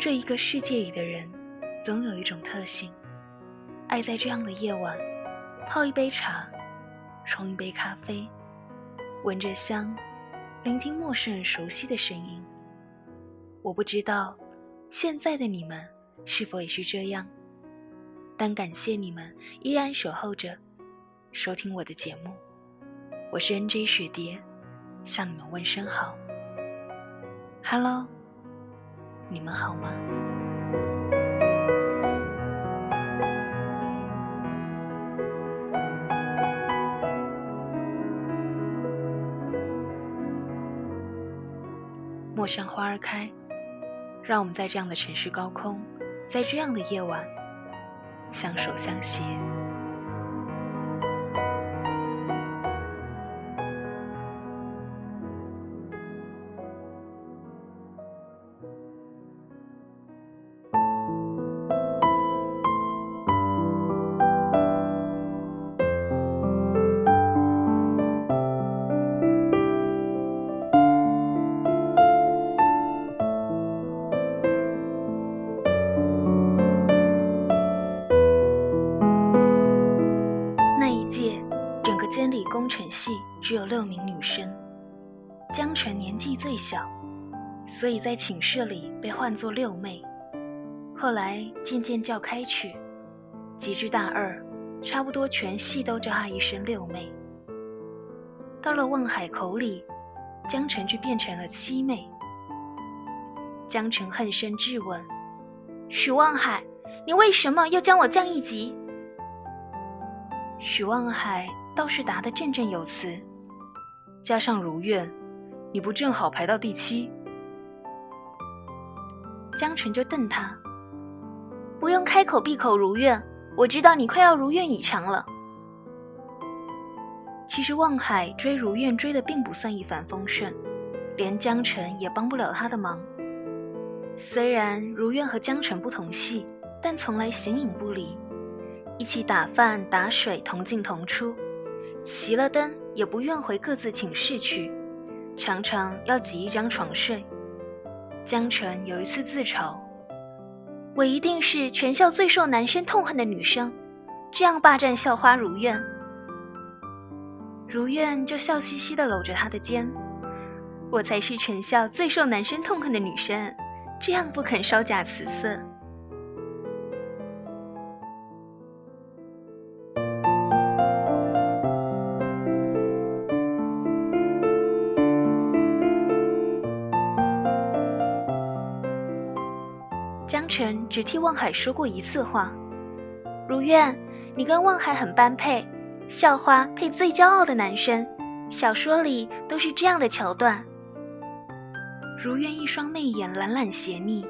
这一个世界里的人，总有一种特性，爱在这样的夜晚，泡一杯茶，冲一杯咖啡，闻着香，聆听陌生人熟悉的声音。我不知道，现在的你们是否也是这样，但感谢你们依然守候着，收听我的节目。我是 NJ 雪蝶，向你们问声好。Hello，你们好吗？陌上花儿开，让我们在这样的城市高空，在这样的夜晚，相守相携。纪最小，所以在寝室里被唤作六妹。后来渐渐叫开去，及至大二，差不多全系都叫她一声六妹。到了望海口里，江澄却变成了七妹。江澄恨声质问：“许望海，你为什么要将我降一级？”许望海倒是答得振振有词。加上如愿，你不正好排到第七？江澄就瞪他，不用开口闭口如愿，我知道你快要如愿以偿了。其实望海追如愿追的并不算一帆风顺，连江澄也帮不了他的忙。虽然如愿和江澄不同系，但从来形影不离，一起打饭打水，同进同出。熄了灯也不愿回各自寝室去，常常要挤一张床睡。江澄有一次自嘲：“我一定是全校最受男生痛恨的女生，这样霸占校花如愿。”如愿就笑嘻嘻地搂着他的肩：“我才是全校最受男生痛恨的女生，这样不肯稍假辞色。”只替望海说过一次话：“如愿，你跟望海很般配，校花配最骄傲的男生，小说里都是这样的桥段。”如愿一双媚眼懒懒斜睨，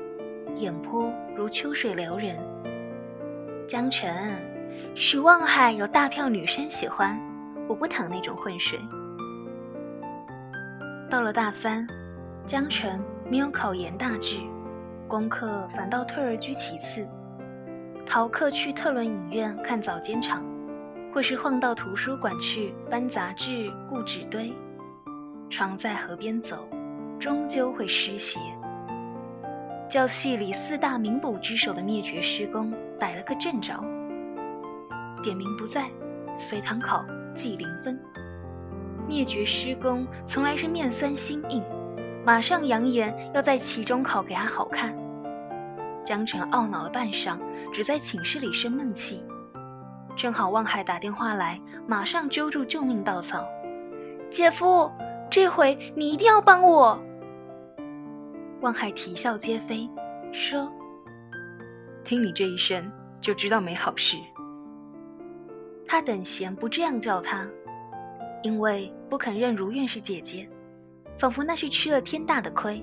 眼波如秋水撩人。江晨，许望海有大票女生喜欢，我不淌那种浑水。到了大三，江晨没有考研大志。功课反倒退而居其次，逃课去特伦影院看早间场，或是晃到图书馆去翻杂志、固纸堆。常在河边走，终究会湿鞋。教系里四大名捕之首的灭绝师公逮了个正着，点名不在，随堂考记零分。灭绝师公从来是面酸心硬。马上扬言要在期中考给他好看。江澄懊恼了半晌，只在寝室里生闷气。正好望海打电话来，马上揪住救命稻草：“姐夫，这回你一定要帮我！”望海啼笑皆非，说：“听你这一声，就知道没好事。”他等闲不这样叫他，因为不肯认如愿是姐姐。仿佛那是吃了天大的亏。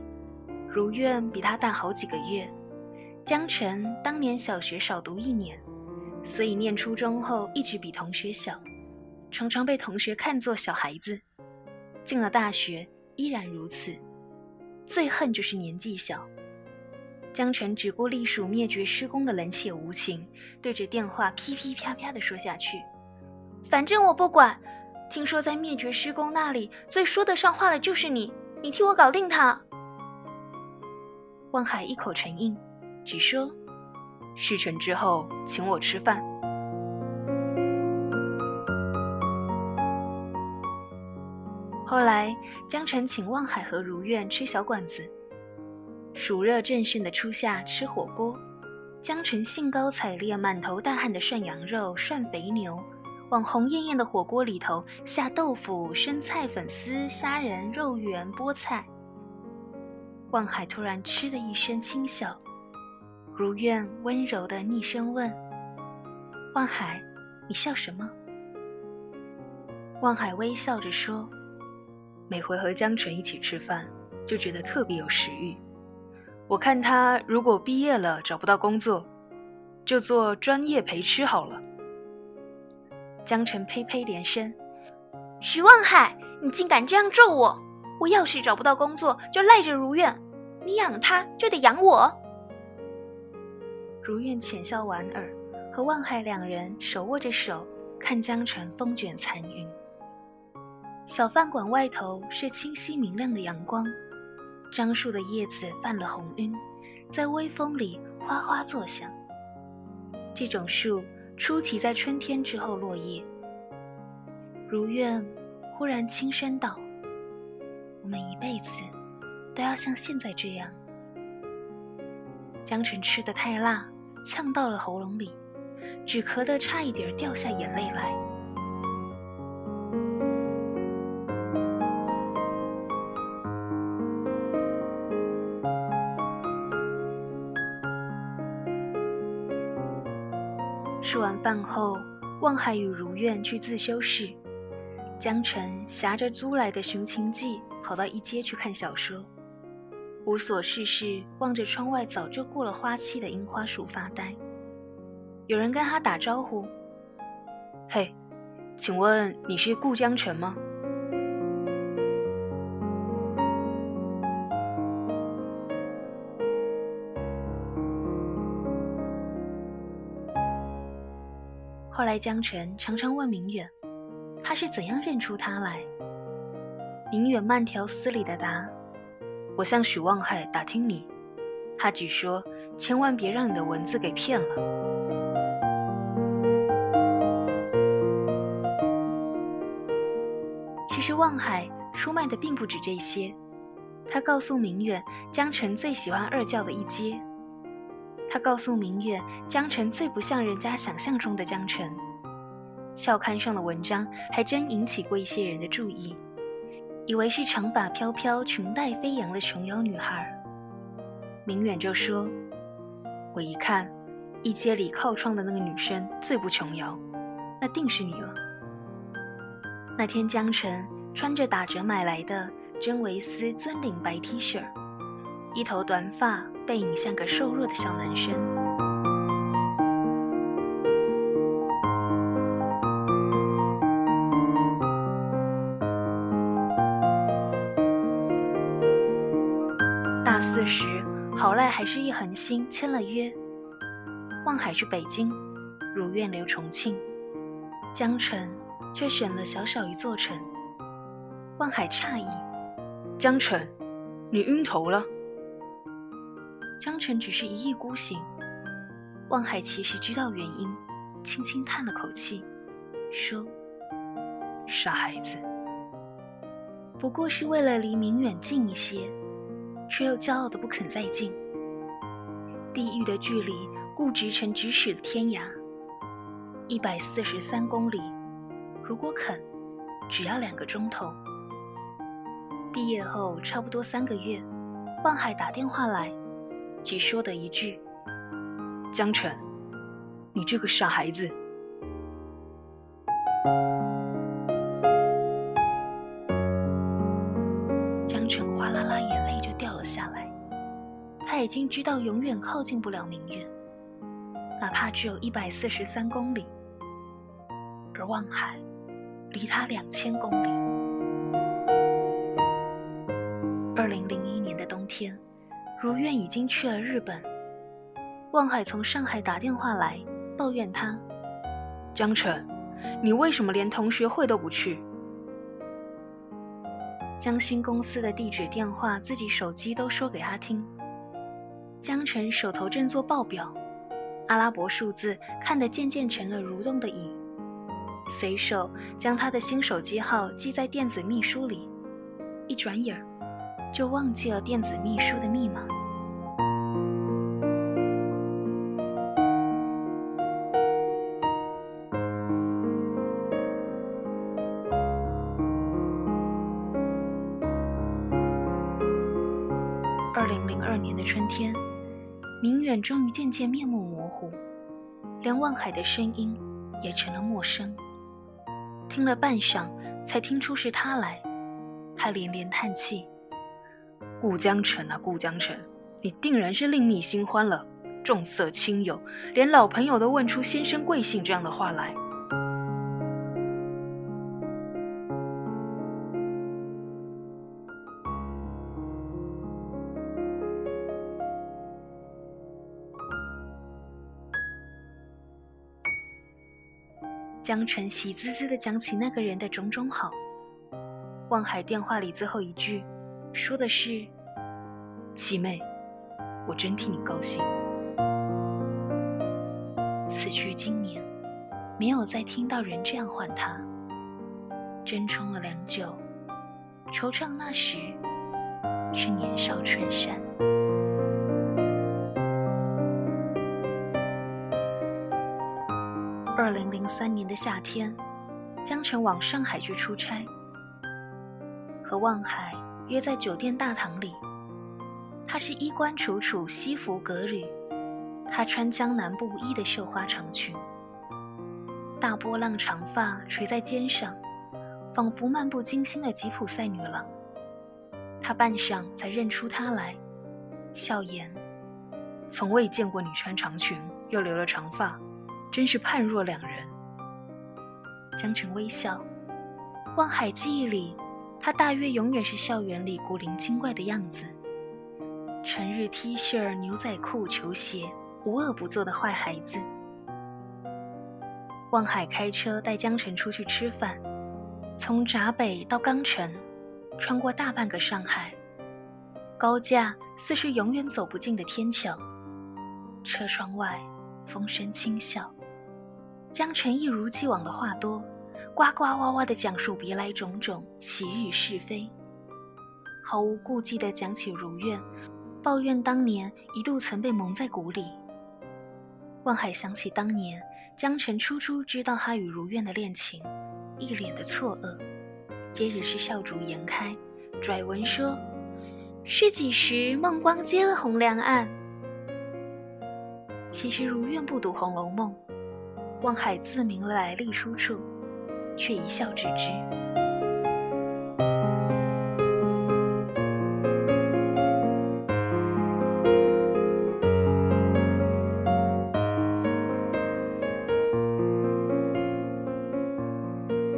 如愿比他大好几个月，江辰当年小学少读一年，所以念初中后一直比同学小，常常被同学看作小孩子。进了大学依然如此，最恨就是年纪小。江辰只顾隶属灭绝师公的冷血无情，对着电话噼噼啪啪地说下去：“反正我不管。”听说在灭绝师公那里最说得上话的就是你，你替我搞定他。望海一口承应，只说事成之后请我吃饭。后来，江澄请望海和如愿吃小馆子。暑热正盛的初夏，吃火锅，江澄兴高采烈、满头大汗的涮羊肉、涮肥牛，往红艳艳的火锅里头下豆腐、生菜、粉丝、虾仁、肉圆、菠菜。望海突然嗤的一声轻笑，如愿温柔的逆声问：“望海，你笑什么？”望海微笑着说。每回和江辰一起吃饭，就觉得特别有食欲。我看他如果毕业了找不到工作，就做专业陪吃好了。江辰呸呸连声：“徐望海，你竟敢这样咒我！我要是找不到工作，就赖着如愿；你养他，就得养我。”如愿浅笑莞尔，和望海两人手握着手，看江城风卷残云。小饭馆外头是清晰明亮的阳光，樟树的叶子泛了红晕，在微风里哗哗作响。这种树初期在春天之后落叶。如愿忽然轻声道：“我们一辈子都要像现在这样。”江城吃的太辣，呛到了喉咙里，只咳得差一点掉下眼泪来。吃完饭后，望海与如愿去自修室，江澄挟着租来的《寻情记》跑到一街去看小说，无所事事，望着窗外早就过了花期的樱花树发呆。有人跟他打招呼：“嘿，请问你是顾江澄吗？”后来，江澄常常问明远，他是怎样认出他来。明远慢条斯理的答：“我向许望海打听你，他只说千万别让你的文字给骗了。”其实望海出卖的并不止这些，他告诉明远，江澄最喜欢二教的一阶。他告诉明月，江澄最不像人家想象中的江澄。校刊上的文章还真引起过一些人的注意，以为是长发飘飘、裙带飞扬的琼瑶女孩。明远就说：“我一看，一街里靠窗的那个女生最不琼瑶，那定是你了。”那天，江澄穿着打折买来的真维斯尊领白 T 恤，一头短发。背影像个瘦弱的小男生。好赖还是一横心签了约。望海去北京，如愿留重庆，江澄却选了小小一座城。望海诧异：“江澄，你晕头了？”江澄只是一意孤行，望海其实知道原因，轻轻叹了口气，说：“傻孩子，不过是为了离明远近一些，却又骄傲的不肯再近。地狱的距离固执成咫尺的天涯，一百四十三公里，如果肯，只要两个钟头。毕业后差不多三个月，望海打电话来。”只说的一句：“江辰，你这个傻孩子。”他已经知道永远靠近不了明月，哪怕只有一百四十三公里，而望海离他两千公里。二零零一年的冬天。如愿已经去了日本，望海从上海打电话来抱怨他：“江澄，你为什么连同学会都不去？”江新公司的地址、电话，自己手机都说给他听。江晨手头正做报表，阿拉伯数字看得渐渐成了蠕动的影，随手将他的新手机号记在电子秘书里，一转眼儿就忘记了电子秘书的密码。二零零二年的春天，明远终于渐渐面目模糊，连望海的声音也成了陌生。听了半晌，才听出是他来，他连连叹气：“顾江城啊，顾江城，你定然是另觅新欢了，重色轻友，连老朋友都问出‘先生贵姓’这样的话来。”江晨喜滋滋地讲起那个人的种种好。望海电话里最后一句，说的是：“七妹，我真替你高兴。”此去经年，没有再听到人这样唤他。斟冲了良久，惆怅那时是年少春衫。三年的夏天，江晨往上海去出差，和望海约在酒店大堂里。他是衣冠楚楚，西服革履，他穿江南布衣的绣花长裙，大波浪长发垂在肩上，仿佛漫不经心的吉普赛女郎。他半晌才认出她来，笑言：“从未见过你穿长裙，又留了长发。”真是判若两人。江澄微笑，望海记忆里，他大约永远是校园里古灵精怪的样子。成日 T 恤、牛仔裤、球鞋，无恶不作的坏孩子。望海开车带江澄出去吃饭，从闸北到钢城，穿过大半个上海，高架似是永远走不尽的天桥。车窗外，风声轻笑。江澄一如既往的话多，呱呱哇哇的讲述别来种种昔日是非，毫无顾忌的讲起如愿，抱怨当年一度曾被蒙在鼓里。望海想起当年江澄初初知道他与如愿的恋情，一脸的错愕，接着是笑逐颜开，拽文说：“是几时孟光接了红娘案？”其实如愿不读《红楼梦》。望海自明来历出处，却一笑置之。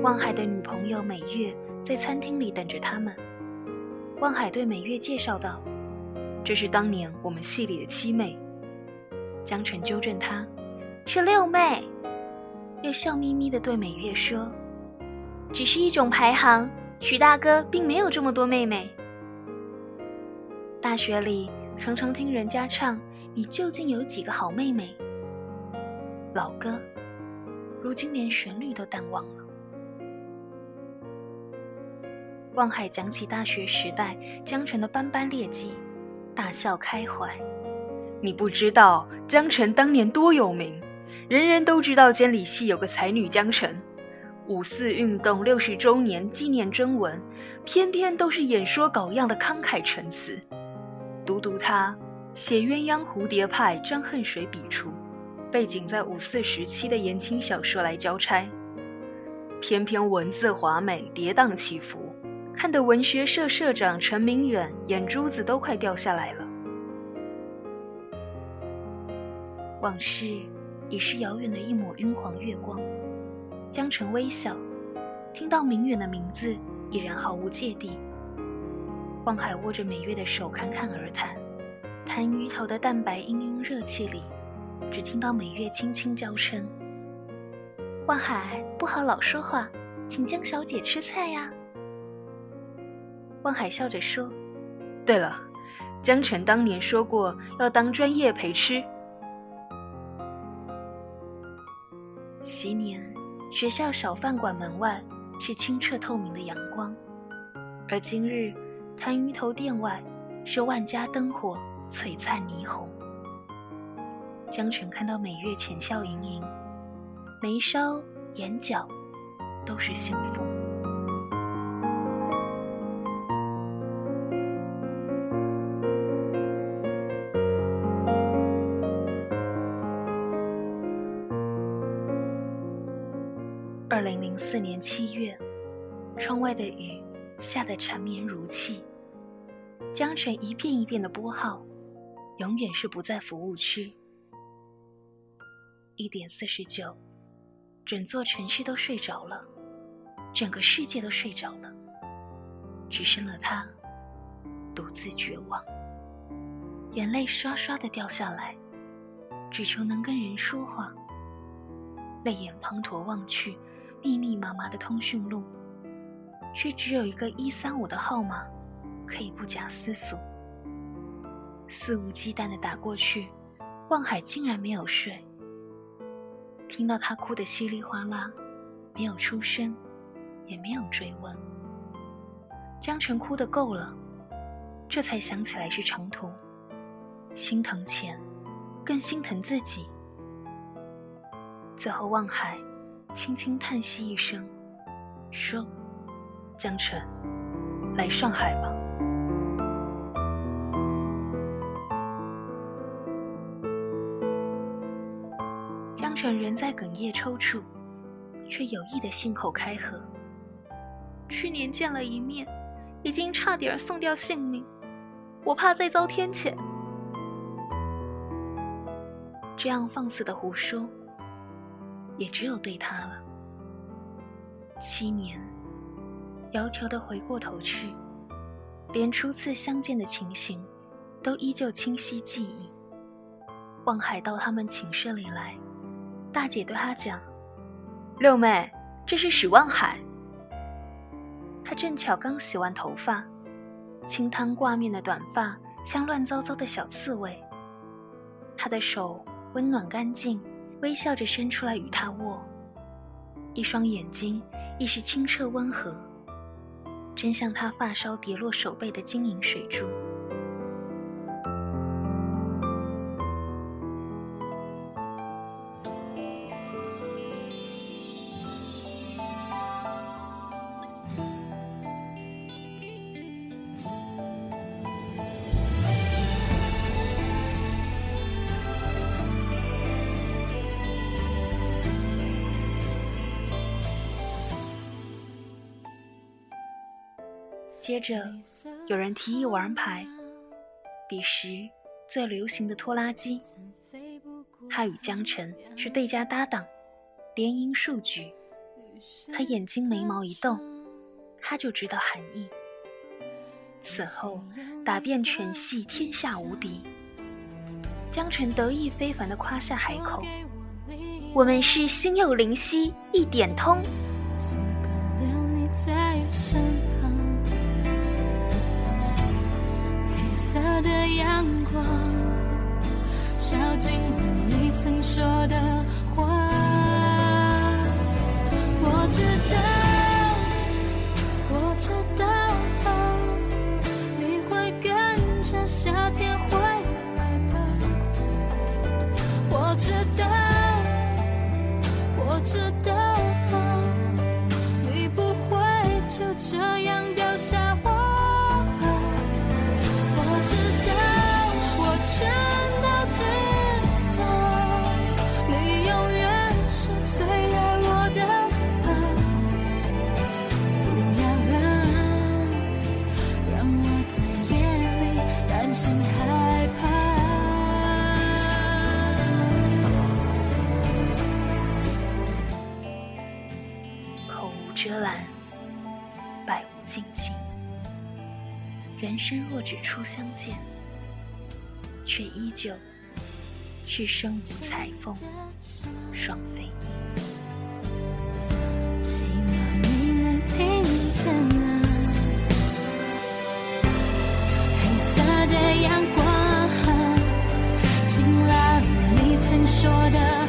望海的女朋友美月在餐厅里等着他们。望海对美月介绍道：“这是当年我们系里的七妹。”江澄纠正他：“是六妹。”又笑眯眯地对美月说：“只是一种排行，许大哥并没有这么多妹妹。大学里常常听人家唱，你究竟有几个好妹妹？老歌，如今连旋律都淡忘了。”望海讲起大学时代江城的斑斑劣迹，大笑开怀：“你不知道江城当年多有名。”人人都知道监理系有个才女江澄，五四运动六十周年纪念征文，偏偏都是演说稿样的慷慨陈词。读读他写鸳鸯蝴蝶派张恨水笔触，背景在五四时期的言情小说来交差，偏偏文字华美，跌宕起伏，看得文学社社长陈明远眼珠子都快掉下来了。往事。已是遥远的一抹晕黄月光。江澄微笑，听到明远的名字，已然毫无芥蒂。望海握着美月的手，侃侃而谈，谈鱼头的淡白氤氲热气里，只听到美月轻轻娇嗔：“望海，不好老说话，请江小姐吃菜呀。”望海笑着说：“对了，江辰当年说过要当专业陪吃。昔年，学校小饭馆门外是清澈透明的阳光，而今日，谭鱼头店外是万家灯火璀璨霓虹。江辰看到美月浅笑盈盈，眉梢、眼角都是幸福。四年七月，窗外的雨下得缠绵如泣。江辰一遍一遍的拨号，永远是不在服务区。一点四十九，整座城市都睡着了，整个世界都睡着了，只剩了他，独自绝望。眼泪刷刷的掉下来，只求能跟人说话。泪眼滂沱望去。密密麻麻的通讯录，却只有一个一三五的号码，可以不假思索、肆无忌惮的打过去。望海竟然没有睡，听到他哭得稀里哗啦，没有出声，也没有追问。江辰哭得够了，这才想起来是长途，心疼钱，更心疼自己。最后，望海。轻轻叹息一声，说：“江辰，来上海吧。”江辰仍在哽咽抽搐，却有意的信口开河：“去年见了一面，已经差点送掉性命，我怕再遭天谴。”这样放肆的胡说。也只有对他了。七年，窈窕的回过头去，连初次相见的情形，都依旧清晰记忆。望海到他们寝室里来，大姐对他讲：“六妹，这是许望海。”他正巧刚洗完头发，清汤挂面的短发像乱糟糟的小刺猬。他的手温暖干净。微笑着伸出来与他握，一双眼睛亦是清澈温和，真像他发梢跌落手背的晶莹水珠。接着，有人提议玩牌。彼时最流行的拖拉机，他与江辰是对家搭档，联赢数局。他眼睛眉毛一动，他就知道含义。此后打遍全系，天下无敌。江辰得意非凡地夸下海口：“我们是心有灵犀一点通。”色的阳光，照进了你曾说的话。我知道，遮拦，百无禁忌人生若只初相见，却依旧是身无彩凤双飞。希望你能听见啊，黑色的。阳光，晴朗你曾说的。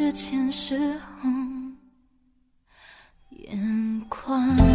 出之前，湿红眼眶。